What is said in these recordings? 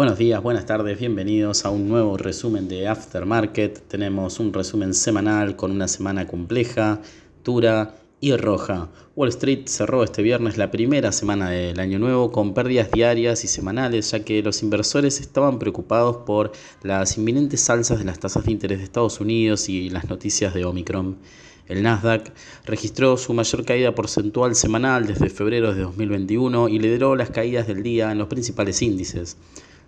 Buenos días, buenas tardes, bienvenidos a un nuevo resumen de Aftermarket. Tenemos un resumen semanal con una semana compleja, dura y roja. Wall Street cerró este viernes la primera semana del año nuevo con pérdidas diarias y semanales, ya que los inversores estaban preocupados por las inminentes alzas de las tasas de interés de Estados Unidos y las noticias de Omicron. El Nasdaq registró su mayor caída porcentual semanal desde febrero de 2021 y lideró las caídas del día en los principales índices.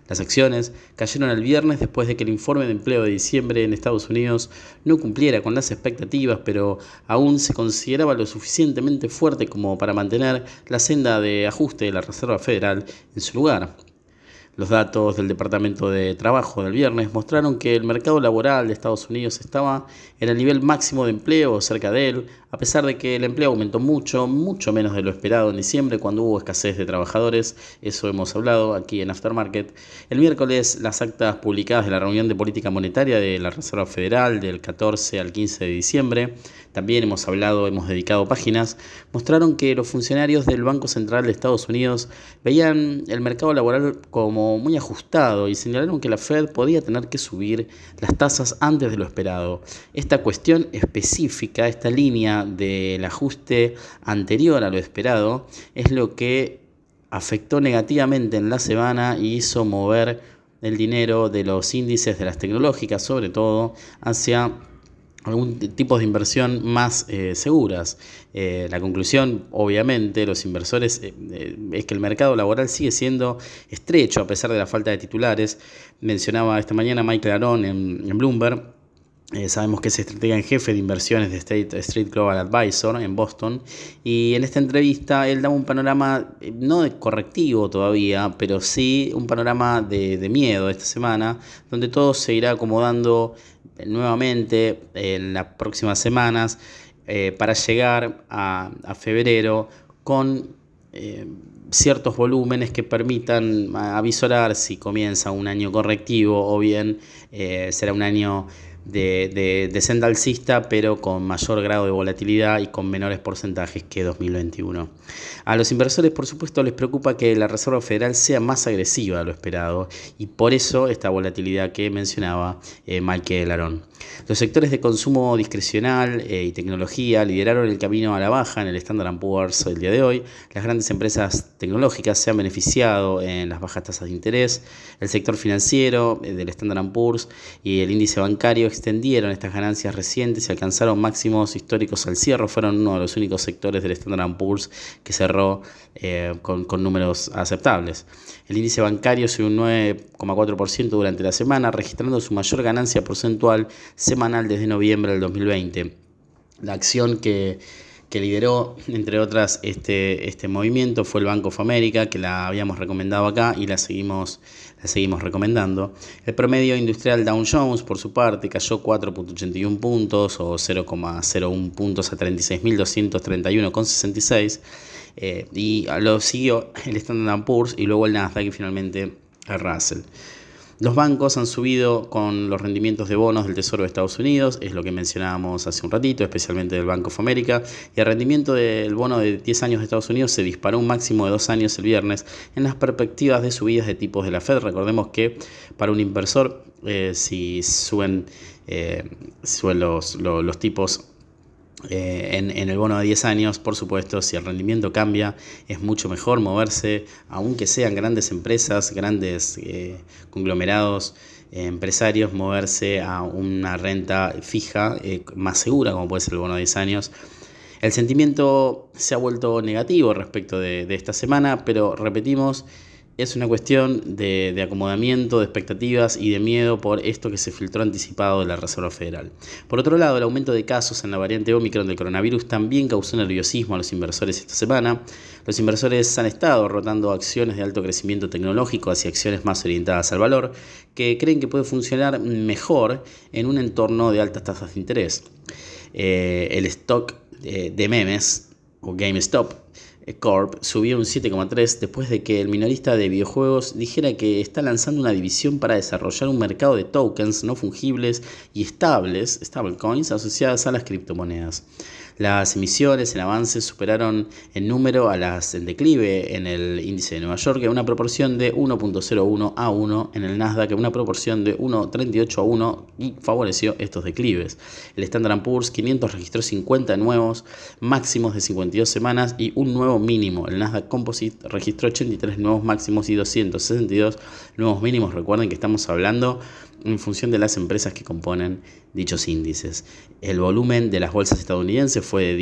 Las acciones cayeron el viernes después de que el informe de empleo de diciembre en Estados Unidos no cumpliera con las expectativas, pero aún se consideraba lo suficientemente fuerte como para mantener la senda de ajuste de la Reserva Federal en su lugar. Los datos del Departamento de Trabajo del viernes mostraron que el mercado laboral de Estados Unidos estaba en el nivel máximo de empleo cerca de él, a pesar de que el empleo aumentó mucho, mucho menos de lo esperado en diciembre cuando hubo escasez de trabajadores, eso hemos hablado aquí en Aftermarket. El miércoles las actas publicadas de la reunión de política monetaria de la Reserva Federal del 14 al 15 de diciembre, también hemos hablado, hemos dedicado páginas, mostraron que los funcionarios del Banco Central de Estados Unidos veían el mercado laboral como muy ajustado y señalaron que la Fed podía tener que subir las tasas antes de lo esperado. Esta cuestión específica, esta línea del ajuste anterior a lo esperado, es lo que afectó negativamente en la semana y hizo mover el dinero de los índices de las tecnológicas, sobre todo, hacia algún tipo de inversión más eh, seguras. Eh, la conclusión, obviamente, los inversores eh, es que el mercado laboral sigue siendo estrecho a pesar de la falta de titulares. Mencionaba esta mañana Michael Aaron en, en Bloomberg eh, sabemos que es estratega en jefe de inversiones de State Street Global Advisor en Boston. Y en esta entrevista él daba un panorama, eh, no de correctivo todavía, pero sí un panorama de, miedo esta semana, donde todo se irá acomodando eh, nuevamente en las próximas semanas para llegar a, febrero con ciertos volúmenes que permitan avisorar si comienza un año correctivo o bien será un año de, de, senda alcista, pero con mayor grado de volatilidad y con menores porcentajes que 2021. A los inversores, por supuesto, les preocupa que la Reserva Federal sea más agresiva de lo esperado y por eso esta volatilidad que mencionaba eh, Michael Arón. Los sectores de consumo discrecional eh, y tecnología lideraron el camino a la baja en el Standard Poor's el día de hoy. Las grandes empresas tecnológicas se han beneficiado en las bajas tasas de interés. El sector financiero eh, del Standard Poor's y el índice bancario extendieron estas ganancias recientes y alcanzaron máximos históricos al cierre. Fueron uno de los únicos sectores del Standard Poor's que cerró eh, con, con, números aceptables. El índice bancario subió un 9,4% durante la semana, registrando su mayor ganancia porcentual semanal desde noviembre del 2020. La acción que que lideró, entre otras, este, este movimiento fue el Banco of America, que la habíamos recomendado acá y la seguimos, la seguimos recomendando. El promedio industrial Dow Jones, por su parte, cayó 4.81 puntos o 0,01 puntos a 36.231,66 eh, y lo siguió el Standard Poor's y luego el Nasdaq y finalmente el Russell. Los bancos han subido con los rendimientos de bonos del Tesoro de Estados Unidos, es lo que mencionábamos hace un ratito, especialmente del Banco of America, y el rendimiento del bono de 10 años de Estados Unidos se disparó un máximo de 2 años el viernes en las perspectivas de subidas de tipos de la Fed. Recordemos que para un inversor, eh, si suben, eh, los, los tipos eh, en, el bono de 10 años, por supuesto, si el rendimiento cambia, es mucho mejor moverse, aunque sean grandes empresas, grandes eh, conglomerados eh, empresarios, moverse a una renta fija más segura, como puede ser el bono de 10 años. El sentimiento se ha vuelto negativo respecto de esta semana, pero repetimos, es una cuestión de, acomodamiento, de expectativas y de miedo por esto que se filtró anticipado de la Reserva Federal. Por otro lado, el aumento de casos en la variante Omicron del coronavirus también causó nerviosismo a los inversores esta semana. Los inversores han estado rotando acciones de alto crecimiento tecnológico hacia acciones más orientadas al valor, que creen que puede funcionar mejor en un entorno de altas tasas de interés. Eh, el stock eh, de memes o GameStop Corp subió un 7,3 después de que el minorista de videojuegos dijera que está lanzando una división para desarrollar un mercado de tokens no fungibles y estables, stablecoins, asociadas a las criptomonedas. Las emisiones en avance superaron en número a las en declive en el índice de Nueva York una proporción de 1.01 a 1, en el Nasdaq una proporción de 1.38 a 1 y favoreció estos declives. El Standard Poor's 500 registró 50 nuevos máximos de 52 semanas y un mínimo. El Nasdaq Composite registró 83 nuevos máximos y 262 nuevos mínimos. Recuerden que estamos hablando en función de las empresas que componen dichos índices. El volumen de las bolsas estadounidenses fue de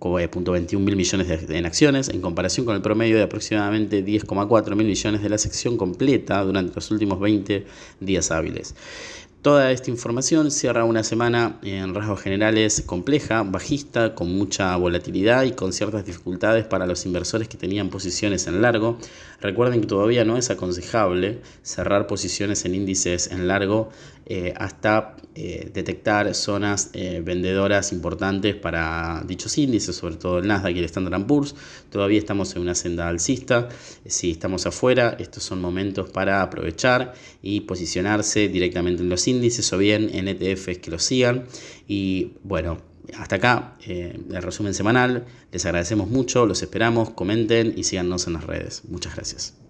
10,21 mil millones de, en acciones, en comparación con el promedio de aproximadamente 10,4 mil millones de la sección completa durante los últimos 20 días hábiles. Toda esta información cierra una semana en rasgos generales compleja, bajista, con mucha volatilidad y con ciertas dificultades para los inversores que tenían posiciones en largo. Recuerden que todavía no es aconsejable cerrar posiciones en índices en largo eh, hasta eh, detectar zonas eh, vendedoras importantes para dichos índices, sobre todo el Nasdaq y el Standard Poor's. Todavía estamos en una senda alcista. Si estamos afuera, estos son momentos para aprovechar y posicionarse directamente en los índices o bien en ETFs que los sigan. Y bueno, hasta acá el resumen semanal. Les agradecemos mucho, los esperamos, comenten y síganos en las redes. Muchas gracias.